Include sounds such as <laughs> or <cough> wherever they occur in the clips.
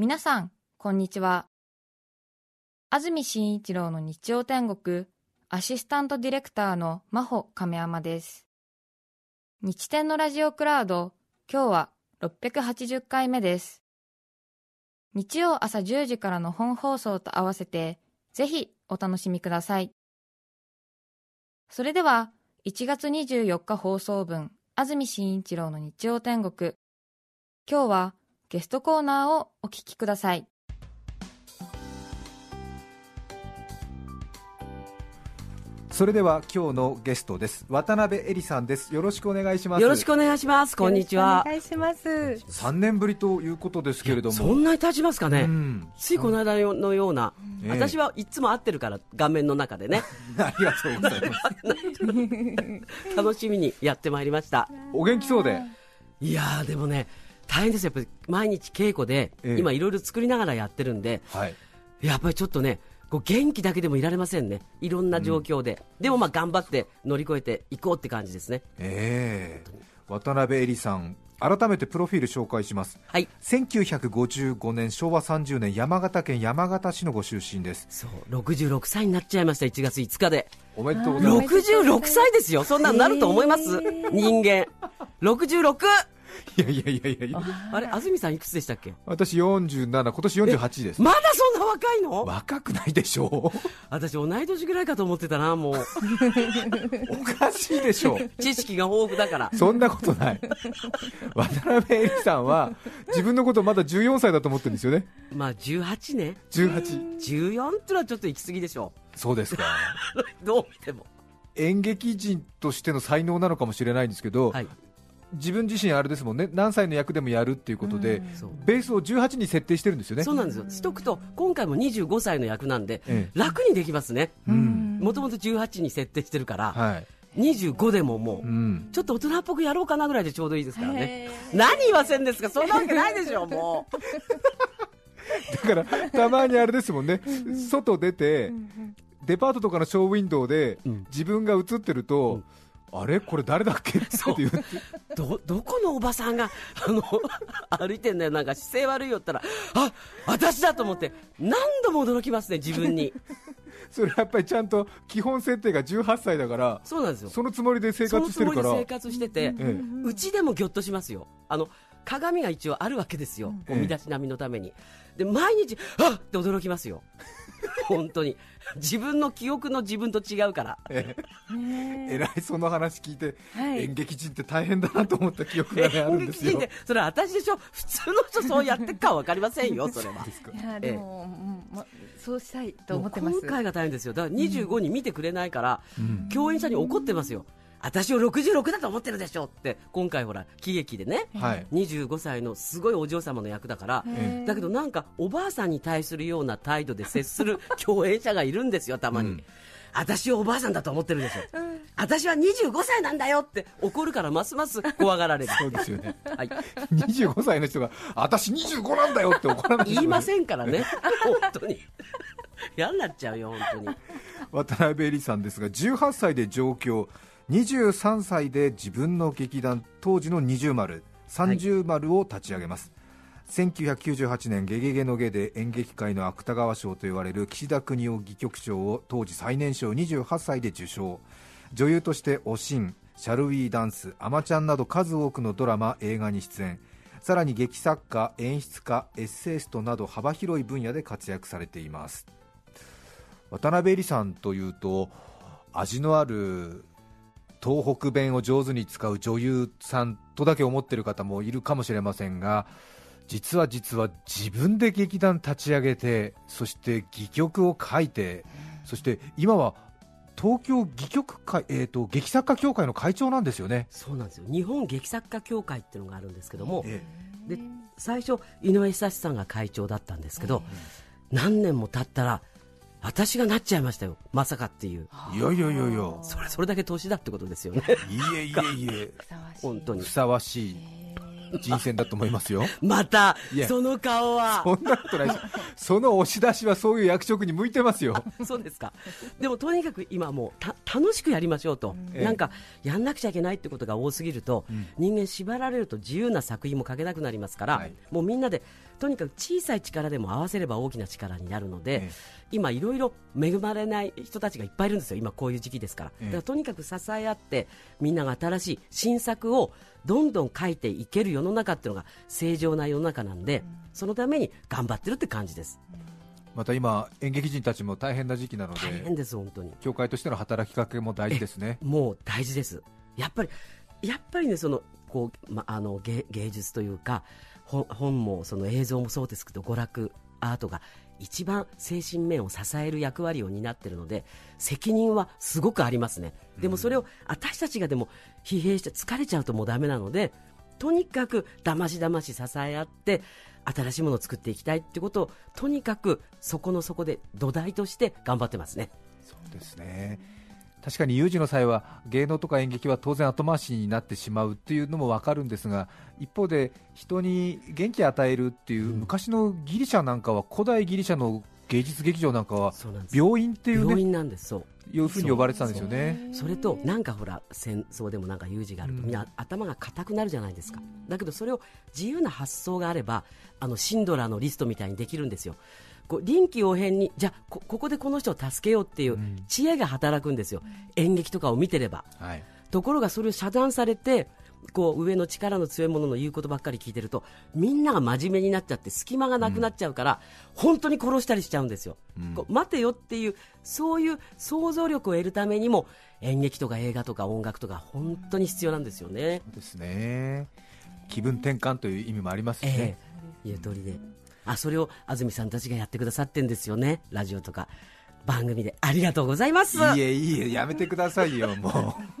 皆さん、こんにちは。安住紳一郎の日曜天国、アシスタントディレクターの真帆亀山です。日天のラジオクラウド、今日は680回目です。日曜朝10時からの本放送と合わせて、ぜひお楽しみください。それでは、1月24日放送分、安住紳一郎の日曜天国。今日はゲストコーナーをお聞きください。それでは今日のゲストです渡辺恵里さんですよろしくお願いしますよろしくお願いします。こんにちはお。願いします。3年ぶりということですけれどもそんなに経ちますかね。うんついこの間のような、ええ私はいつも会ってるから、画面の中でね、<laughs> ありがとうございます <laughs> <laughs> 楽しみにやってまいりました。お元気そうでいやー、でもね、大変ですよ、やっぱり毎日稽古で、ええ。今、いろいろ作りながらやってるんで、はい。やっぱりちょっとね、こう元気だけでもいられませんね、いろんな状況で、でもまあ頑張って乗り越えていこうって感じですね。ええ。渡辺恵里さん改めてプロフィール紹介します。はい。1955年昭和30年山形県山形市のご出身です。そう66歳になっちゃいました、1月5日で。おめでとうございます。66歳ですよ、そんなのなると思います、人間。66! <laughs> いやいやいやいやいやあれ、安住さんいくつでしたっけ？私47今年48ですまだそんな若いの？若くないでしょう <laughs> 私同い年ぐらいかと思ってたな、もう。<laughs> おかしいでしょう知識が豊富だから。そんなことない渡辺恵里さんは自分のことまだ14歳だと思ってるんですよねまあ18ね。18 14ってのはちょっと行き過ぎでしょ。そうですかどう見ても。演劇人としての才能なのかもしれないんですけど、はい。自分自身あれですもんね。何歳の役でもやるっていうことで、そう。ベースを18に設定してるんですよね。そうなんですよ。しとくと、今回も25歳の役なんで、ええ。楽にできますね。うん。もともと18に設定してるから、はい、25でももう、うん、ちょっと大人っぽくやろうかなぐらいでちょうどいいですからね。へ何言わせんですか？そんなわけないでしょ、もう。<laughs> だからたまにあれですもんね。外出てデパートとかのショーウィンドウでうん。自分が映ってると、あれ？これ誰だっけ？って言ってど、どこのおばさんが、<laughs> あの、<laughs> 歩いてんだよ、なんか姿勢悪いよったら、あ、私だと思って、何度も驚きますね、自分に。<laughs> それやっぱりちゃんと基本設定が18歳だからそうなんですよ。そのつもりで生活してるからそのつもりで生活してて、ええうちでもぎょっとしますよ。あの、鏡が一応あるわけですよ。身だしなみのために。で、毎日、あっって驚きますよ。<laughs> 本当に。自分の記憶の自分と違うから。ええらいその話聞いて、はい演劇人って大変だなと思った記憶が、ね、あるん演ですよ劇人で、それは私でしょ普通の人そうやってっかわかりませんよ、<laughs> それは。いやでも、うんまそうしたいと思ってます。もう今回が大変ですよ。だから25に見てくれないから、うん共演者に怒ってますよ。私を66だと思ってるでしょって、今回ほら、喜劇でね、はい25歳のすごいお嬢様の役だから、えだけどなんかおばあさんに対するような態度で接する <laughs> 共演者がいるんですよ、たまに。うん私をおばあさんだと思ってるでしょ。私は25歳なんだよって怒るからますます怖がられる。そうですよねはい。25歳の人が私25なんだよって怒らない言いませんからね、本当に。嫌になっちゃうよ、本当に。渡辺恵里さんですが18歳で上京23歳で自分の劇団当時の二重丸三重丸を立ち上げます、1998年「ゲゲゲのゲ」で演劇界の芥川賞と言われる岸田邦夫戯曲賞を当時最年少28歳で受賞。女優として「おしん」「シャルウィーダンス」「アマちゃん」など数多くのドラマ映画に出演。さらに劇作家演出家エッセイストなど幅広い分野で活躍されています。渡辺恵里さんというと味のある東北弁を上手に使う女優さんとだけ思っている方もいるかもしれませんが実は実は自分で劇団立ち上げてそして戯曲を書いてそして今は東京戯曲会、えー、と劇作家協会の会長なんですよね。そうなんですよ。日本劇作家協会っていうのがあるんですけども、えで最初井上久志さんが会長だったんですけど、何年も経ったら私がなっちゃいましたよ。まさかっていう。えいやいやいやいや。それそれだけ年だってことですよね。いえいえいえ。<laughs> 本当に。ふさわしい人選だと思いますよ。<laughs> またその顔は。そんなことない。<laughs> その押し出しはそういう役職に向いてますよ。そうですか。でもとにかく今もうた楽しくやりましょうと、ええ。なんかやんなくちゃいけないってことが多すぎると、うん。人間縛られると自由な作品も書けなくなりますから、はい。もうみんなでとにかく小さい力でも合わせれば大きな力になるので、ええ。今、いろいろ恵まれない人たちがいっぱいいるんですよ、今、こういう時期ですから、ええ。だからとにかく支え合って、みんなが新しい新作をどんどん書いていける世の中っていうのが正常な世の中なんで、そのために頑張ってるって感じです、また今演劇人たちも大変な時期なの大変でです、本当に。協会としての働きかけも大事ですねもう大事です。やっぱり、やっぱりね、その、こう、ま、あの、芸芸術というか、本本も、その映像もそうですけど、娯楽、アートが、一番精神面を支える役割を担っているので、責任はすごくありますね。でもそれを、私たちがでも、疲弊して疲れちゃうともうダメなので、とにかく、だましだまし支え合って、新しいものを作っていきたいってことを、とにかく、そこの底で土台として頑張ってますね。そうですね確かに有事の際は芸能とか演劇は当然後回しになってしまうっていうのも分かるんですが一方で人に元気を与えるっていう、うん昔のギリシャなんかは古代ギリシャの芸術劇場なんかは。病院っていう病ね院なんです、そう。いうふうに呼ばれてたんですよね。それとなんかほら戦争でもなんか有事があると、うんみんな頭が硬くなるじゃないですか、だけどそれを自由な発想があればあのシンドラーのリストみたいにできるんですよこう臨機応変にじゃあこここでこの人を助けようっていううん。知恵が働くんですよ、演劇とかを見てれば。はい。ところがそれを遮断されてこう上の力の強い者の言うことばっかり聞いてるとみんなが真面目になっちゃって隙間がなくなっちゃうから、本当に殺したりしちゃうんですよ、うん。こう待てよっていうそういう想像力を得るためにも演劇とか映画とか音楽とか本当に必要なんですよね。そうですね。気分転換という意味もありますしえね、え。言う通りであそれを安住さんたちがやってくださってんですよね。ラジオとか。番組で。ありがとうございます。いいえいいえやめてくださいよもう。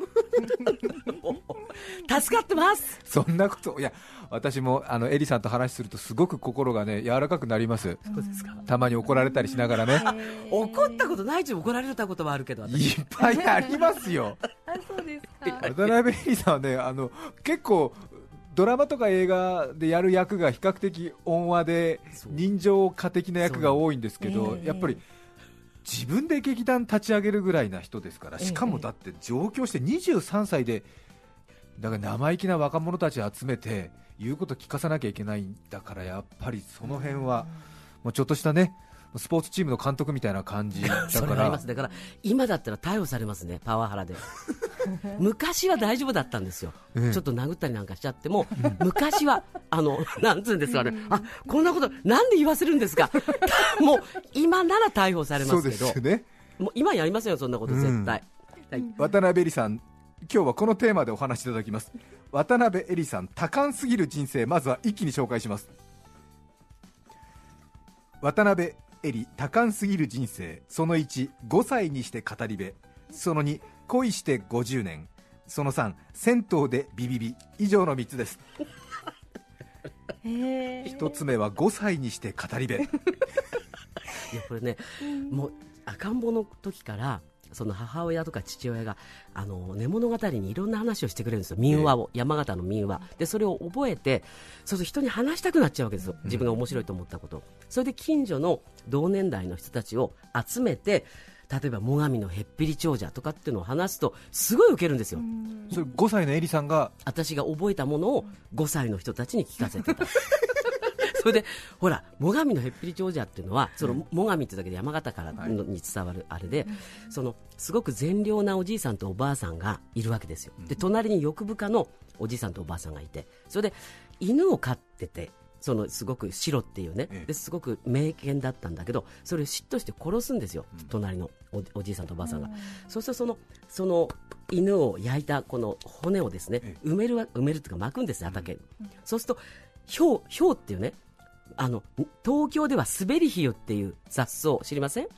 <laughs> 助かってます。そんなこといや私もあのエリさんと話するとすごく心がね柔らかくなります。そうですか。たまに怒られたりしながらね。怒ったことないし怒られたことはあるけど私。いっぱいありますよ。<laughs> あそうですか。渡辺エリさんはねあの結構ドラマとか映画でやる役が比較的温和で人情家的な役が多いんですけど、ええやっぱり自分で劇団立ち上げるぐらいな人ですからええ。しかもだって上京して23歳でだから生意気な若者たちを集めて言うこと聞かさなきゃいけないんだからやっぱりその辺はもうちょっとしたねスポーツチームの監督みたいな感じだからがあります。だから。今だったら逮捕されますねパワハラで。<laughs> 昔は大丈夫だったんですよ、ええ。ちょっと殴ったりなんかしちゃっても昔はあのなんつうんですかねあこんなことなんで言わせるんですか。<laughs> もう今なら逮捕されそうでますけど。すよね。もう今やりませんよそんなこと絶対、はい。渡辺エリさん今日はこのテーマでお話しいただきます。渡辺エリさん多感すぎる人生まずは一気に紹介します。渡辺エリ多感すぎる人生。その15歳にして語り部。その2恋して50年。その3銭湯でビビビ。以上の3つです。<laughs> へえ1つ目は5歳にして語り部。いやこれね、もう赤ん坊の時からその母親とか父親があの寝物語にいろんな話をしてくれるんですよ。民話を、山形の民話。でそれを覚えてそうすると人に話したくなっちゃうわけですよ。自分が面白いと思ったこと。を、それで近所の同年代の人たちを集めて例えば最上のへっぴり長者とかっていうのを話すとすごいウケるんですよ、それ5歳のエリさんが私が覚えたものを5歳の人たちに聞かせてた <laughs> それでほら最上のへっぴり長者っていうのはその最上ってだけで山形からのに伝わるあれで、そのすごく善良なおじいさんとおばあさんがいるわけですよ。で隣に欲深のおじいさんとおばあさんがいてそれで犬を飼っててそのすごく白っていうねええ。ですごく名犬だったんだけどそれを嫉妬して殺すんですよ、隣のおおじいさんとおばあさんが、そうするとそのその犬を焼いたこの骨をですねえ埋めるわ埋めるっていうか巻くんですよ畑。に、そうするとひょうひょうっていうねあの東京では滑りひよっていう雑草知りません？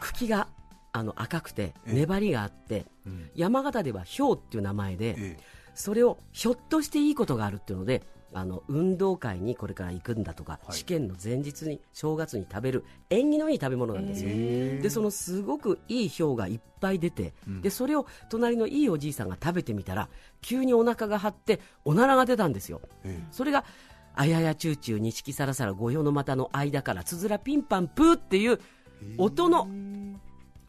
茎があの赤くてええ。粘りがあって、ん。山形ではひょうっていう名前で、ええ。それをひょっとしていいことがあるっていうのであの運動会にこれから行くんだとか、はい。試験の前日に正月に食べる縁起のいい食べ物なんですよ、でそのすごくいいひょうがいっぱい出て、でそれを隣のいいおじいさんが食べてみたら急にお腹が張っておならが出たんですよ、え。それがあややちゅうちゅう錦さらさら御用の股の間からつづらピンパンプーっていう音の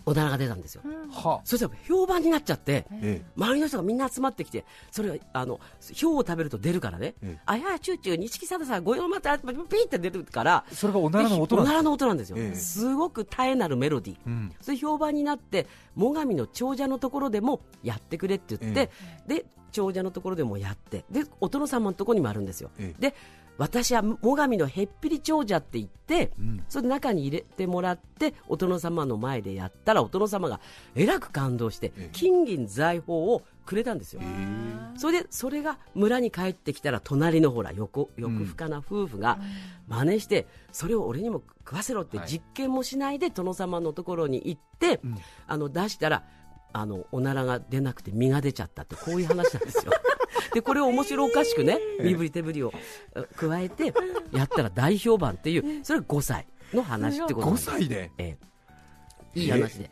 おならが出たんですよ、は。そしたら評判になっちゃって、ええ。周りの人がみんな集まってきて、それはあの票を食べると出るからね、ええ。あややチューチュー、錦貞さん、ご用またピーって出るから、それがおならの音なんですおならの音なんですよ、ええ。すごく絶えなるメロディー、うん。それ評判になって、最上の長者のところでもやってくれって言って、で長者のところでもやって、でお殿様のところにもあるんですよ。ええ。で私は最上のへっぴり長者って言って、うん。それで中に入れてもらってお殿様の前でやったらお殿様がえらく感動して、ええ。金銀財宝をくれたんですよ、それでそれが村に帰ってきたら隣のほら横横深な夫婦が真似して、それを俺にも食わせろってはい。実験もしないで殿様のところに行って、ん。あの出したらあのおならが出なくて身が出ちゃったってこういう話なんですよ。<laughs> でこれを面白おかしくね身振り手振りをえ加えてやったら大評判っていうそれが5歳の話ってこと5です。歳で、ええ。いい話で。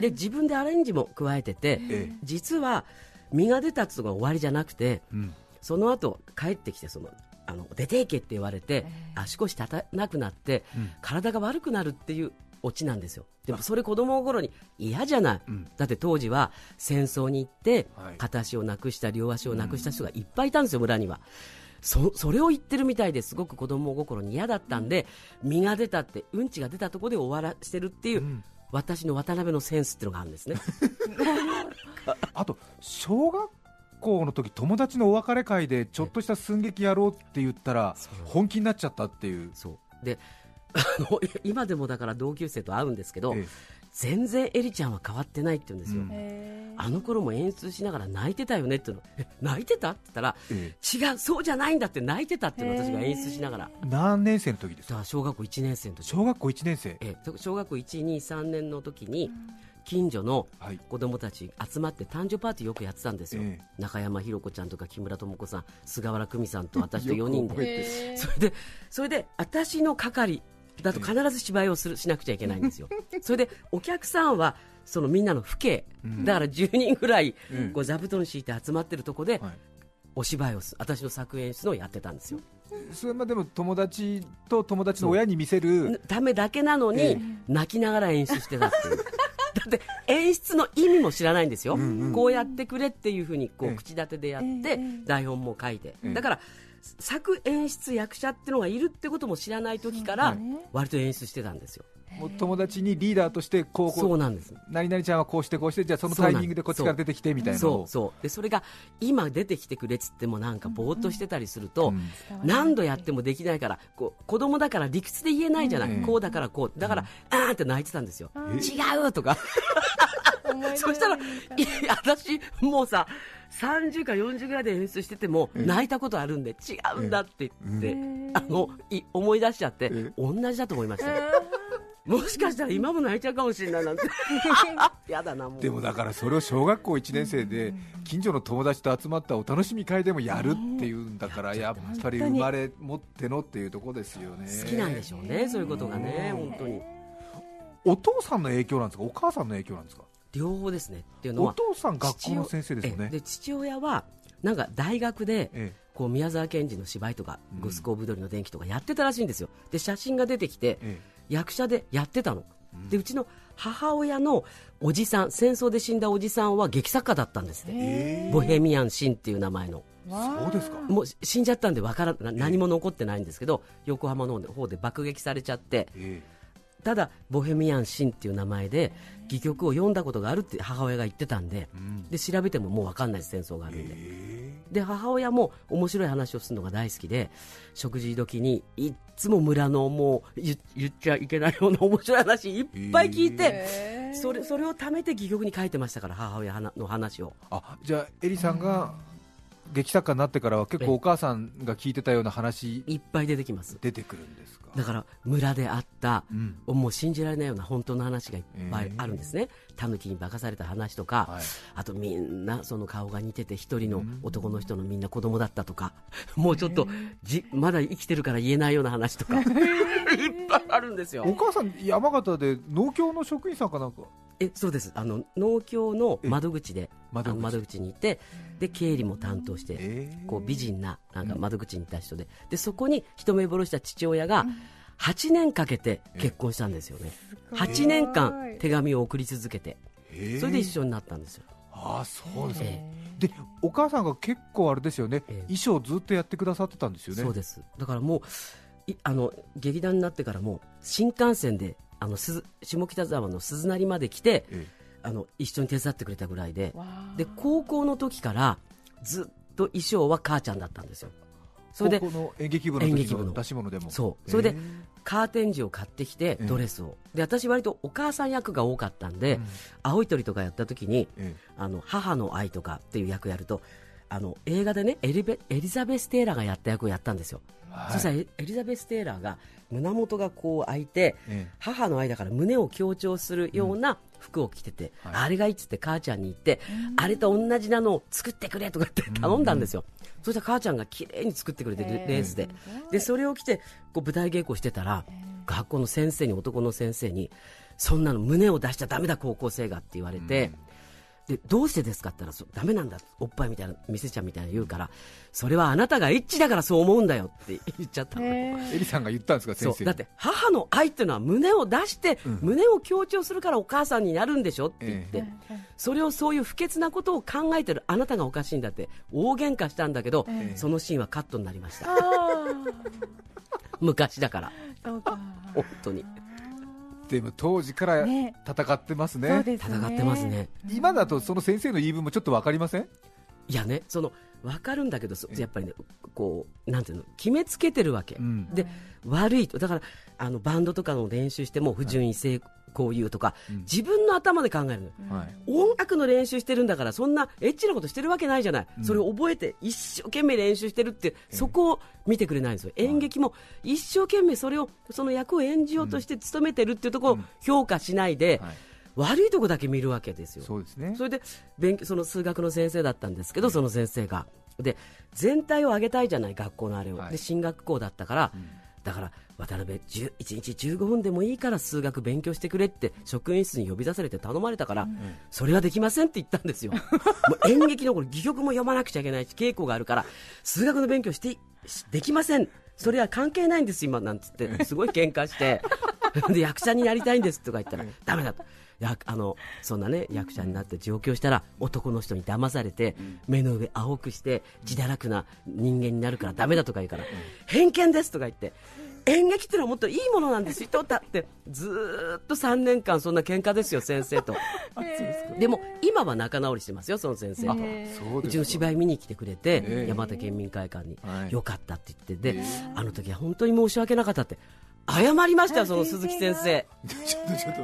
で自分でアレンジも加えてて、え実は身が出たっていうのが終わりじゃなくてうん。その後帰ってきてそのあの出ていけって言われて、足腰立たなくなって、うん。体が悪くなるっていうオチなんですよ。でもそれ子供の頃に嫌じゃない、うん。だって当時は戦争に行って、はい。片足をなくした両足をなくした人がいっぱいいたんですよ村には。そそれを言ってるみたいです。ごく子供心に嫌だったんで身が出たってうんちが出たところで終わらしてるっていう、うん。私の渡辺のセンスっていうのがあるんですね。<laughs> あと小学校の時友達のお別れ会でちょっとした寸劇やろうって言ったら本気になっちゃったっていう、そう。であの <laughs> 今でもだから同級生と会うんですけど、え全然エリちゃんは変わってないって言うんですよ、うん。へあの頃も演出しながら泣いてたよねっての。え泣いてたって言ったらえ違うそうじゃないんだって泣いてたっていうのを私が演出しながら。え何年生の時ですか？小学校1年生の時。小学校1年生。え小学校123年の時に近所のはい。子供たち集まって誕生パーティーよくやってたんですよ、え中山ひろ子ちゃんとか木村智子さん菅原久美さんと私と4人で。それで、それで、私の係だと必ず芝居をするしなくちゃいけないんですよ。それで、お客さんは、そのみんなの父兄、うん。だから10人ぐらい、うん。こう座布団敷いて集まってるとこで、はい。お芝居をす私の作演出のをやってたんですよ。それまでも友達と友達の親に見せるためだけなのに、ええ。泣きながら演出してたっていう。<laughs> だって演出の意味も知らないんですよ、うんうん。こうやってくれっていうふうにこええ。う口立てでやって、ええ。台本も書いて、ええ。だから作演出役者ってのがいるってことも知らない時から、はい割と演出してたんですよ。もう友達にリーダーとしてこうこそううなんです。何々ちゃんはこうしてこうしてじゃあそのタイミングでこっちから出てきてみたいなのそうをそう。でそれが今出てきてくれっつってもなんかぼーっとしてたりすると、うん。何度やってもできないからこう子供だから理屈で言えないじゃない、うん。こうだからこう。だから、あーって泣いてたんですよ、え違うとかそしたらいや私もうさ30か40ぐらいで演出してても泣いたことあるんで違うんだって言って、あのい思い出しちゃって、え同じだと思いました。よもしかしたら今も泣いちゃうかもしれないなんて。<laughs> やだなもう。でもだからそれを小学校1年生で近所の友達と集まったお楽しみ会でもやるっていうんだからやっぱり生まれ持ってのっていうところですよね。好きなんでしょうね、そういうことがね、本当に。お父さんの影響なんですか？お母さんの影響なんですか？両方ですね。っていうのおは、父さん学校の先生ですよねえで父親は、なんか大学で、えこう宮沢賢治の芝居とか、うんグスコーブドリの電気とかやってたらしいんですよ。で、写真が出てきて、え役者でやってたの。で、うちの母親のおじさん、戦争で死んだおじさんは劇作家だったんですね。えボヘミアン・シンっていう名前の。そうですかもう死んじゃったんでわからな何も残ってないんですけど、横浜の方で爆撃されちゃって、えただボヘミアン・シンっていう名前で戯曲を読んだことがあるって母親が言ってたんでえうん。で調べてももう分かんないです戦争があるんで。え。で母親も面白い話をするのが大好きで食事時にいっつも村のもう言言っちゃいけないような面白い話いっぱい聞いてへーそれそれを貯めて戯曲に書いてましたから母親の話を。あじゃあエリさんが劇作家になってからは結構お母さんが聞いてたような話いっぱい出てきます。出てくるんですか？だから村であったうん。もう信じられないような本当の話がいっぱいあるんですね、タヌキに化かされた話とか、はい。あとみんなその顔が似てて一人の男の人のみんな子供だったとか、<laughs> もうちょっとじまだ生きてるから言えないような話とか <laughs> いっぱいあるんですよ。お母さん山形で農協の職員さんかなんかえそうです。あの農協の窓口で窓口。窓口にいてで経理も担当して、ええ。こう美人ななんか窓口にいた人で。でそこに一目ぼれした父親が、8年かけて結婚したんですよね。8年間手紙を送り続けて。え。ーそれで一緒になったんですよ、ああそうですかえでお母さんが結構あれですよね、ええ。衣装ずっとやってくださってたんですよね。そうです。だからもういあの劇団になってからも新幹線であの鈴下北沢の鈴なりまで来てえあの一緒に手伝ってくれたぐらいで。で高校の時からずっと衣装は母ちゃんだったんですよ。それで演劇部の出し物でも。そう。それでえー。カーテン地を買ってきてええ。ドレスを、で私割とお母さん役が多かったんで、うん。青い鳥とかやった時にえ。あの母の愛とかっていう役やるとあの映画でねエリベエリザベス・テイラーがやった役をやったんですよ、はい。そしたらエエリザベス・テイラーが胸元がこう開いて、え母の愛だから胸を強調するような服を着てて、はい。あれがいいっつって母ちゃんに言って、あれと同じなのを作ってくれとかって頼んだんですよ、そしたら母ちゃんが綺麗に作ってくれてレレースで。でそれを着てこう舞台稽古してたら、学校の先生に男の先生にそんなの胸を出しちゃだめだ高校生がって言われて、でどうしてですかって言ったらそうダメなんだおっぱいみたいな見せちゃうみたいな言うからそれはあなたがエッチだからそう思うんだよって言っちゃったの、エリさんが言ったんですか先生に。そうだって母の愛っていうのは胸を出して、胸を強調するからお母さんになるんでしょって言って、それをそういう不潔なことを考えてるあなたがおかしいんだって大喧嘩したんだけど、えそのシーンはカットになりました。あ <laughs> 昔だから。本当にでも当時からね。戦ってますね。そうですね。戦ってますね。今だとその先生の言い分もちょっと分かりません？いやねその分かるんだけどそやっぱりねこうなんていうの決めつけてるわけ、うん。で悪いと。だからあのバンドとかの練習しても不純異性交友とか、うん。自分の頭で考えるのはい。音楽の練習してるんだからそんなエッチなことしてるわけないじゃない、うん。それを覚えて一生懸命練習してるって、そこを見てくれないんですよ。演劇も一生懸命それをその役を演じようとして努めてるっていうところを評価しないで、はい悪いとこだけ見るわけですよ。そうですね。それで勉強その数学の先生だったんですけど、その先生が。で全体を上げたいじゃない学校のあれを、はい。で進学校だったから、だから渡辺10 1日15分でもいいから数学勉強してくれって職員室に呼び出されて頼まれたから、それはできませんって言ったんですよ。<laughs> もう演劇のこれ戯曲も読まなくちゃいけないし稽古があるから数学の勉強してしできません。それは関係ないんです今なんつってすごい喧嘩して。<laughs> で役者になりたいんですとか言ったらダメだと。やあのそんなね役者になって上京したら男の人に騙されて、目の上青くして自堕落な人間になるからダメだとか言うから、偏見ですとか言って演劇ってのはもっといいものなんですよだって。ずーっと3年間そんな喧嘩ですよ先生と。<laughs> でも今は仲直りしてますよその先生と。そうちの芝居見に来てくれて、ええ。山形県民会館に、はい。よかったって言って。で、あの時は本当に申し訳なかったって。謝りましたよその鈴木先生。ちょっとちょっと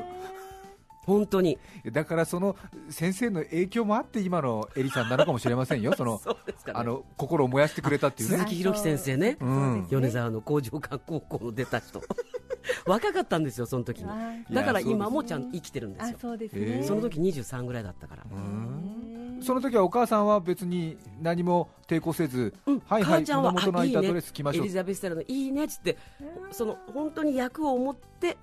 本当に。だからその先生の影響もあって今のエリさんなのかもしれませんよ。<laughs> そのね。あの心を燃やしてくれたっていう鈴ね木宏樹先生ね、うん。米沢の工場館高校の出た人。<laughs> 若かったんですよその時に。はいだから今もちゃんと生きてるんですあよそすへね。その時23ぐらいだったから、うん。その時はお母さんは別に何も抵抗せず、うん。はいはい母ちゃんは胸元のあいたドレス着ましょう。エリザベス・テラのいいねっつって。その本当に役を持って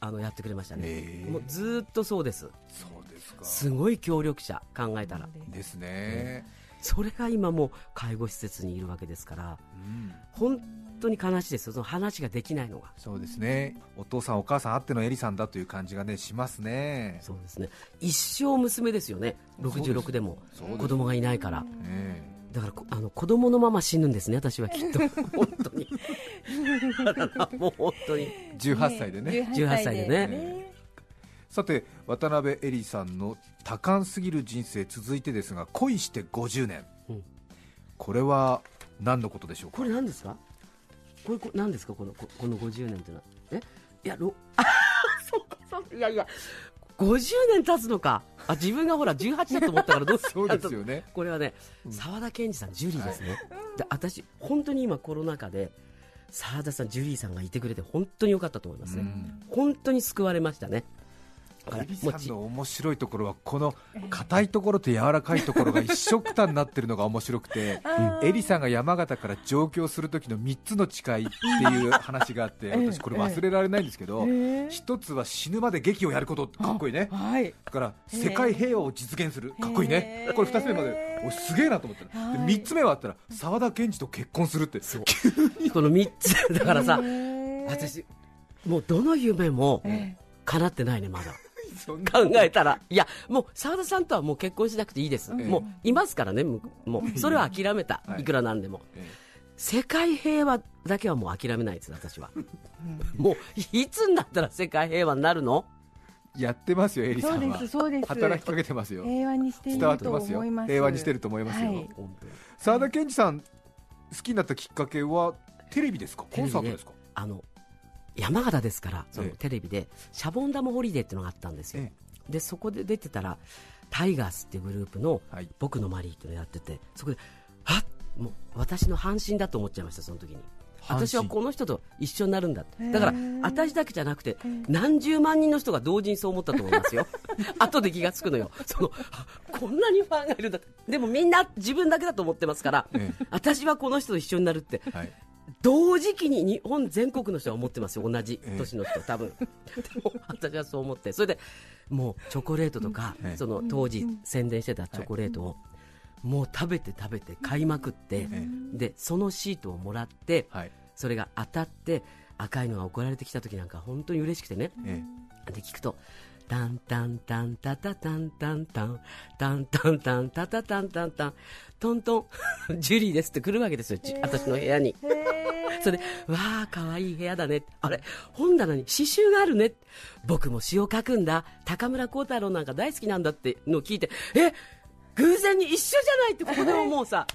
あのやってくれましたね、もうずーっとそうです。そうですか。すごい協力者考えたら。ですね、それが今も介護施設にいるわけですからうん。本当に悲しいですよ。その話ができないのが。そうですね。お父さんお母さんあってのエリさんだという感じがねしますね。そうですね。一生娘ですよね。66でも。子供がいないから。えだからこあの子供のまま死ぬんですね私はきっと。<laughs> 本当に。だからもう本当に。え18歳でね。18歳でね。えさて渡辺エリさんの多感すぎる人生続いてですが恋して50年、うん。これは何のことでしょうか？これ何ですか？これ何ですか？このここの50年というのは。え？いやろあそうかそういやいや50年経つのか。あ自分がほら18だと思ったからどう <laughs> そうですよね。これはね澤田研二さんジュリーですね、で私本当に今コロナ禍で澤田さんジュリーさんがいてくれて本当に良かったと思いますね、うん。本当に救われましたねエリもうちさんの面白いところはこの硬いところと柔らかいところが一緒くたになってるのが面白くて、エリさんが山形から上京する時の3つの誓いっていう話があって私これ忘れられないんですけど一つは死ぬまで劇をやること。かっこいいね。はい。だから世界平和を実現する。かっこいいね。これ2つ目まで。おすげえなと思ったの。で3つ目はあったら沢田研二と結婚するって。この3つ。<laughs> だからさ私もうどの夢もえ。叶ってないねまだ考えたら。いやもう澤田さんとはもう結婚しなくていいです、うんもういますからねむもうそれは諦めた、<laughs> はい。い、くらなんでも。え世界平和だけはもう諦めないです私は、<laughs> もういつになったら世界平和になるの？えやってますよエえそうでリさんは。すそうです。働きかけてますよ。平和にしてい伝わるとってますよ。思います。平和にしてると思いますよ、はい。田研二さん好きになったきっかけはテレビですか？コンサートですか？あの山形ですからそのええ。テレビでシャボン玉ホリデーっていうのがあったんですよ、えでそこで出てたらタイガースっていうグループのはい「僕のマリー」っていうのをやっててそこではっもう私の半身だと思っちゃいましたその時に。私はこの人と一緒になるんだだから私だけじゃなくて何十万人の人が同時にそう思ったと思いますよ。<laughs> 後で気がつくのよ。そのあこんなにファンがいるんだ。でもみんな自分だけだと思ってますからえ。私はこの人と一緒になるって。はい同時期に日本全国の人が思ってますよ。同じ年の人多分。<laughs> でも私はそう思って。それでもうチョコレートとか、ええ。その当時宣伝してたチョコレートを、もう食べて食べて買いまくって、えでそのシートをもらってはい。それが当たって赤いのが送られてきた時なんか本当に嬉しくてね。え。で聞くとタンタンタンタタタンタン。タンタンタンタンタタタンタン。タントントン。<laughs> ジュリーですって来るわけですよち。私の部屋に。<laughs> それで、わあ、かわいい部屋だね。あれ、本棚に刺繍があるね。僕も詩を書くんだ。高村光太郎なんか大好きなんだってのを聞いて、え、偶然に一緒じゃないって、ここでももうさ、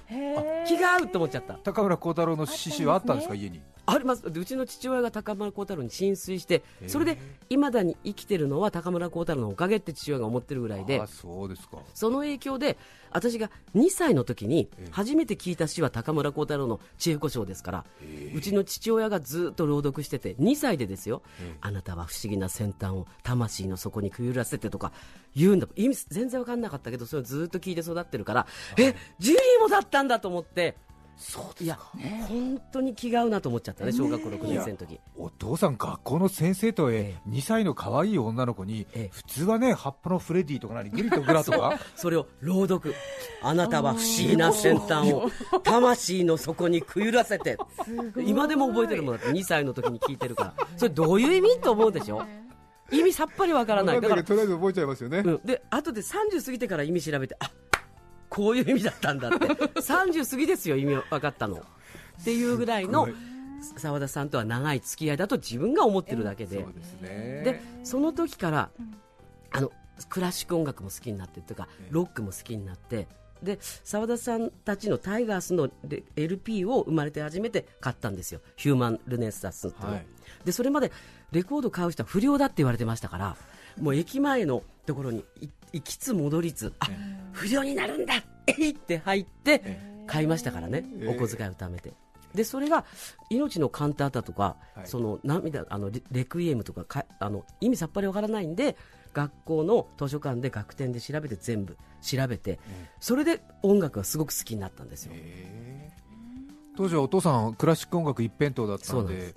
気が合うと思っちゃった。高村光太郎の詩集はあったんですか家に？あります。でうちの父親が高村光太郎に浸水してそれで、未だに生きてるのは高村光太郎のおかげって父親が思ってるぐらいであ、そうですか。その影響で、私が2歳の時にええ。初めて聞いた詩は高村光太郎の知恵子賞ですから、うちの父親がずっと朗読してて、2歳でですよ、ええ。あなたは不思議な先端を魂の底にくゆらせてとか言うんだ。意味全然わかんなかったけど、それをずっと聞いて育ってるから、え、ジュリーもだったんだと思って、そういや、本当に気が合うなと思っちゃったね、小学校6年生の時。お父さん学校の先生とええ2歳の可愛い女の子にええ普通はね葉っぱのフレディとか何グリとグラとか <laughs> それを朗読。あなたは不思議な先端を魂の底にくゆらせて。今でも覚えてるもんだって2歳の時に聞いてるから。それどういう意味と思うでしょ？意味さっぱりわからない。だから、とりあえず覚えちゃいますよね、うん。で、後で30過ぎてから意味調べて、あ、こういう意味だったんだって。<laughs> 30過ぎですよ、意味分かったの。っていうぐらいの澤田さんとは長い付き合いだと自分が思ってるだけで。そうですねでその時から、あのクラシック音楽も好きになってとかええロックも好きになってで澤田さんたちのタイガースのレ LP を生まれて初めて買ったんですよヒューマン・ルネッサスっていうのをはいでそれまでレコード買う人は不良だって言われてましたからもう駅前のところにい行きつ戻りつあ不良になるんだ。えいって入ってえ買いましたからね、ええ。お小遣いを貯めて。でそれが命のカンタータとか、はい。その涙あのレレクイエムとかかあの意味さっぱりわからないんで学校の図書館で学典で調べて全部調べて、それで音楽がすごく好きになったんですよ、ええ。当時はお父さんクラシック音楽一辺倒だったんです。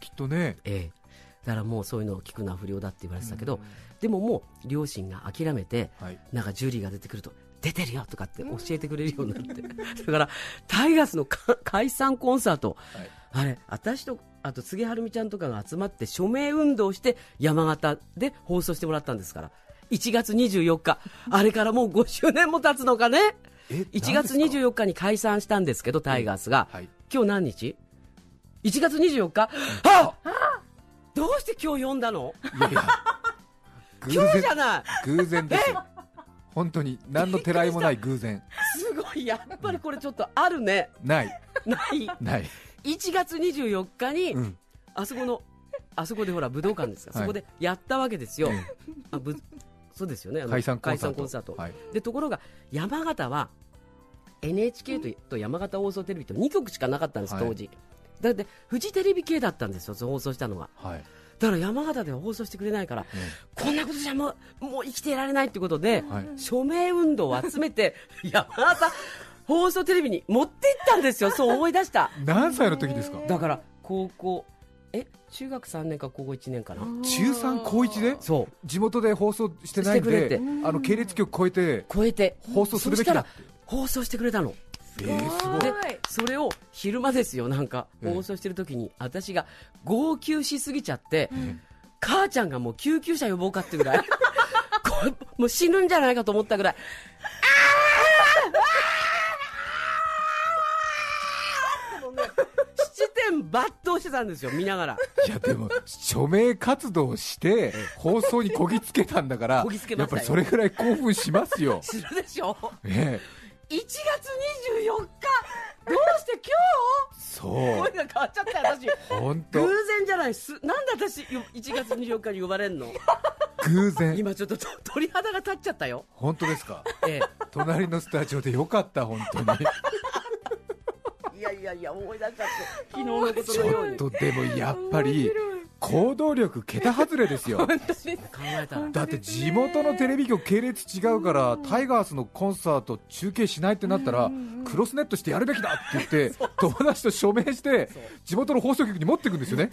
きっとねええだからもうそういうのを聞くのは不良だって言われてたけど、でももう両親が諦めて、はい。なんかジュリーが出てくると出てるよとかって教えてくれるようになって、<laughs> だからタイガースのか解散コンサート、はい。あれ私とあと杉春美ちゃんとかが集まって署名運動して山形で放送してもらったんですから。1月24日。あれからもう5周年も経つのかね。え1月24日に解散したんですけどタイガースが、はい。今日何日 ?1 月24日。あどうして今日読んだの？いやいや。偶今日然じゃない。偶然ですよ。本当に何のてらいもない偶然。すごい。やっぱりこれちょっとあるね。ない。ない。ない、1月24日に、うん。あそこのあそこでほら武道館ですか、はい。そこでやったわけですよ、えあぶそうですよね。解散コンサート。はい。でところが山形は NHK とと山形放送テレビと2局しかなかったんです、はい。当時だってフジテレビ系だったんですよ放送したのが。はい。だから山形では放送してくれないから、えこんなことじゃもうもう生きていられないってことで、はい。署名運動を集めて <laughs> 山形放送テレビに持って行ったんですよ <laughs> そう思い出した。何歳の時ですか？だから高校え中学3年か高校1年かな。中3高1で？そう。地元で放送してないんでしてくれて。あの系列局超えて超えて。放送するべきだ放送してくれたのえー、すごい。でそれを昼間ですよ。なんかええ放送してる時に私が号泣しすぎちゃって、母ちゃんがもう救急車呼ぼうかってぐらい。<laughs> もう死ぬんじゃないかと思ったぐらい。抜刀してたんですよ見ながらいやでも署名活動して放送にこぎつけたんだからやっぱりそれぐらい興奮しますよ、知るでしょえ1月24日。どうしてえ、そ今日声が変わっちゃったよ私。う本当。偶然じゃない。すなんで私1月24日に呼ばれんの？偶然。今ちょっとと鳥肌が立っちゃったよ。本当ですか？え。隣のスタジオでよかった本当にやいやいや思い出しちゃって。昨日のことちょっのようにとでもやっぱり行動力桁外れですよ。考えたら。だって地元のテレビ局系列違うからタイガースのコンサート中継しないってなったらクロスネットしてやるべきだって言って友達と署名して地元の放送局に持っていくんですよね。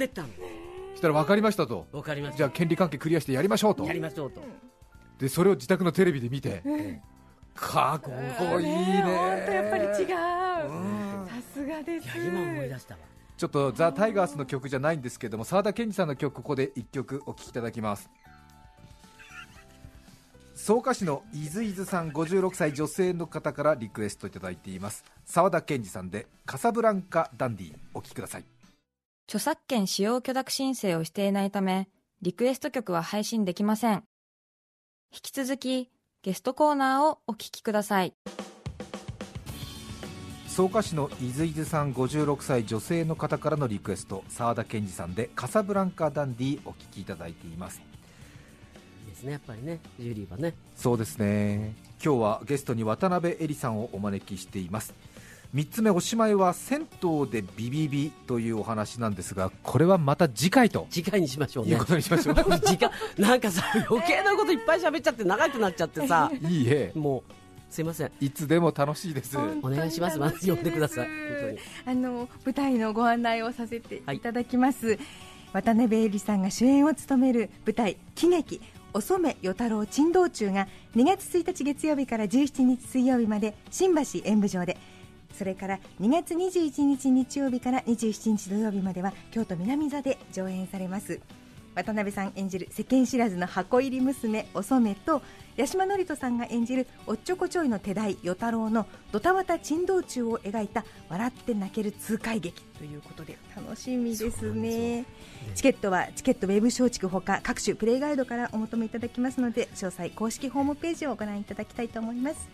したら分かりましたと。わかりました。じゃあ権利関係クリアしてやりましょうと。やりましょうと。でそれを自宅のテレビで見て。かっこいいね。本当やっぱり違う。さすがです。いや今思い出したわ。ちょっとザ・タイガースの曲じゃないんですけども沢田研二さんの曲ここで1曲お聴きいただきます。草加市の伊豆伊豆さん56歳女性の方からリクエストいただいています。沢田研二さんで「カサブランカ・ダンディ」お聴きください。著作権使用許諾申請をしていないため、リクエスト曲は配信できません。引き続き、ゲストコーナーをお聞きください。草加市の伊豆伊豆さん56歳女性の方からのリクエスト沢田研二さんで「カサブランカ・ダンディ」お聴きいただいています。いいですねやっぱりねジュリーはね。そうですね。今日はゲストに渡辺恵里さんをお招きしています。3つ目おしまいは銭湯でビビビというお話なんですがこれはまた次回と。次回にしましょうね。いうことにしましょう。<laughs> 時間なんかさ余計なこといっぱい喋っちゃって長くなっちゃってさ。いいえ。もうすいません。いつでも楽しいです。お願いします。まず呼んでください。あの舞台のご案内をさせてい。ただきます、渡辺恵里さんが主演を務める舞台喜劇お染与太郎珍道中が2月1日月曜日から17日水曜日まで新橋演舞場で。それから2月21日日曜日から27日土曜日までは京都南座で上演されます渡辺さん演じる世間知らずの箱入り娘お染と八島智人さんが演じるおっちょこちょいの手代与太郎のドタバタ珍道中を描いた笑って泣ける痛快劇ということで楽しみですね。チケットはチケットウェブ松竹ほか各種プレイガイドからお求めいただきますので詳細公式ホームページをご覧いただきたいと思います。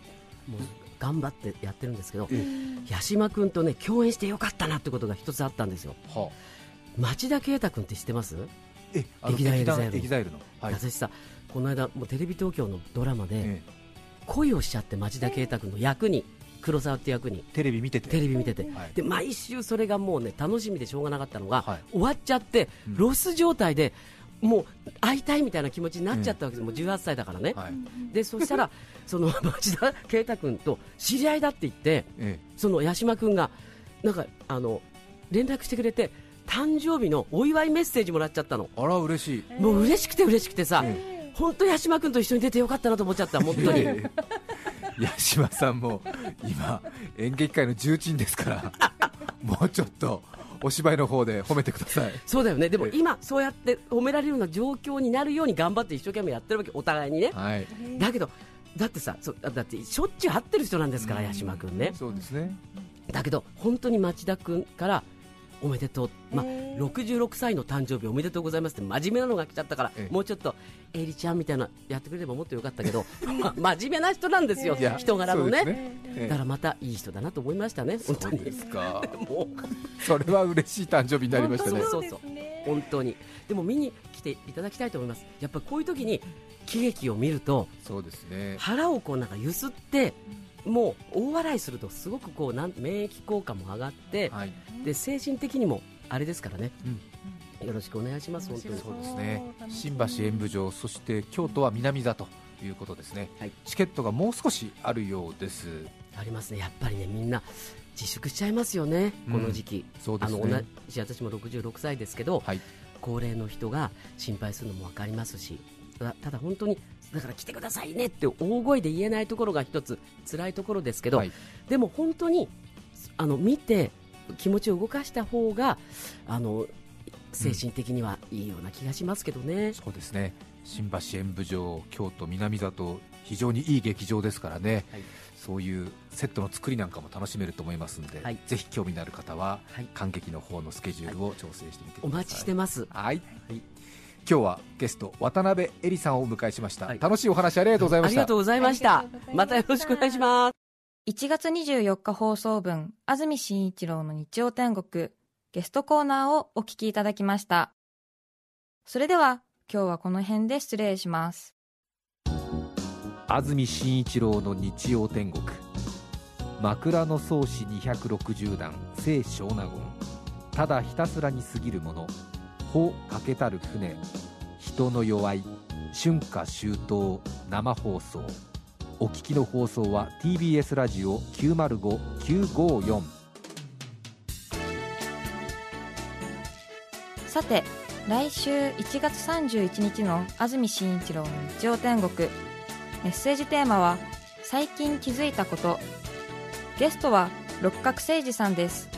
もう頑張ってやってるんですけどえ八島君とね共演してよかったなってことが一つあったんですよ。は町田啓太君って知ってます、劇団 EXILE。の、はい。私さこの間もうテレビ東京のドラマでえ恋をしちゃって町田啓太君の役に黒沢って役にえテレビ見てて。テレビ見てて、はい。で毎週それがもうね楽しみでしょうがなかったのが、はい。終わっちゃって、うん。ロス状態でもう会いたいみたいな気持ちになっちゃったわけです、もう18歳だからね、はい。でそしたら <laughs> その町田啓太君と知り合いだって言ってえその八島君がなんかあの連絡してくれて誕生日のお祝いメッセージもらっちゃったの。えあら嬉しい。もう嬉しくて嬉しくてさ、え本当八島君と一緒に出てよかったなと思っちゃった本当に、ええ。八島さんも今演劇界の重鎮ですから <laughs> もうちょっとお芝居の方で褒めてください。そうだよね。でもええ。今そうやって褒められるような状況になるように頑張って一生懸命やってるわけお互いにね。はい。だけどだってさそうだってしょっちゅう会ってる人なんですから、八島君ね。そうですね。だけど本当に町田君からおめでとう、まあ、66歳の誕生日おめでとうございますって真面目なのが来ちゃったから、ええ。もうちょっとエリちゃんみたいなやってくれればもっとよかったけど、<laughs> ま真面目な人なんですよ、人柄のね。ねええだからまたいい人だなと思いましたね、本当にですか。もう。<laughs> それは嬉しい誕生日になりましたね。そうそう。本当に。でも見に来ていただきたいと思います。やっぱりこういう時に喜劇を見るとそうですね。腹をこうなんかゆすってもう大笑いするとすごくこうなん免疫効果も上がって、はい。で精神的にもあれですからね、うん。よろしくお願いします本当に。そうですね。新橋演舞場そして京都は南座ということですね、はい。チケットがもう少しあるようです。ありますね。やっぱりねみんな自粛しちゃいますよね、うん。この時期。そうですね。あの同じ私も66歳ですけど、はい。高齢の人が心配するのも分かりますしただ本当にだから来てくださいねって大声で言えないところが一つ辛いところですけど、はい、でも本当にあの見て気持ちを動かした方があの精神的にはいいような気がしますけどね。うん、そうですね新橋演舞場、京都南里、非常にいい劇場ですからね、はい、そういうセットの作りなんかも楽しめると思いますので、はい、ぜひ興味のある方は、はい、観劇の方のスケジュールを調整してみてください。お待ちしてます。はい。はい今日はゲスト渡辺恵里さんをお迎えしました、はい、楽しいお話ありがとうございました。ありがとうございました。また。よろしくお願いします。1月24日放送分安住紳一郎の日曜天国ゲストコーナーをお聞きいただきました。それでは今日はこの辺で失礼します。安住紳一郎の日曜天国。枕草子260段聖小納言。ただひたすらに過ぎるもの帆かけたる船。人の弱い。春夏秋冬生放送。お聞きの放送は TBS ラジオ905954さて来週1月31日の安住紳一郎の日曜天国。メッセージテーマは「最近気づいたこと」ゲストは六角誠治さんです。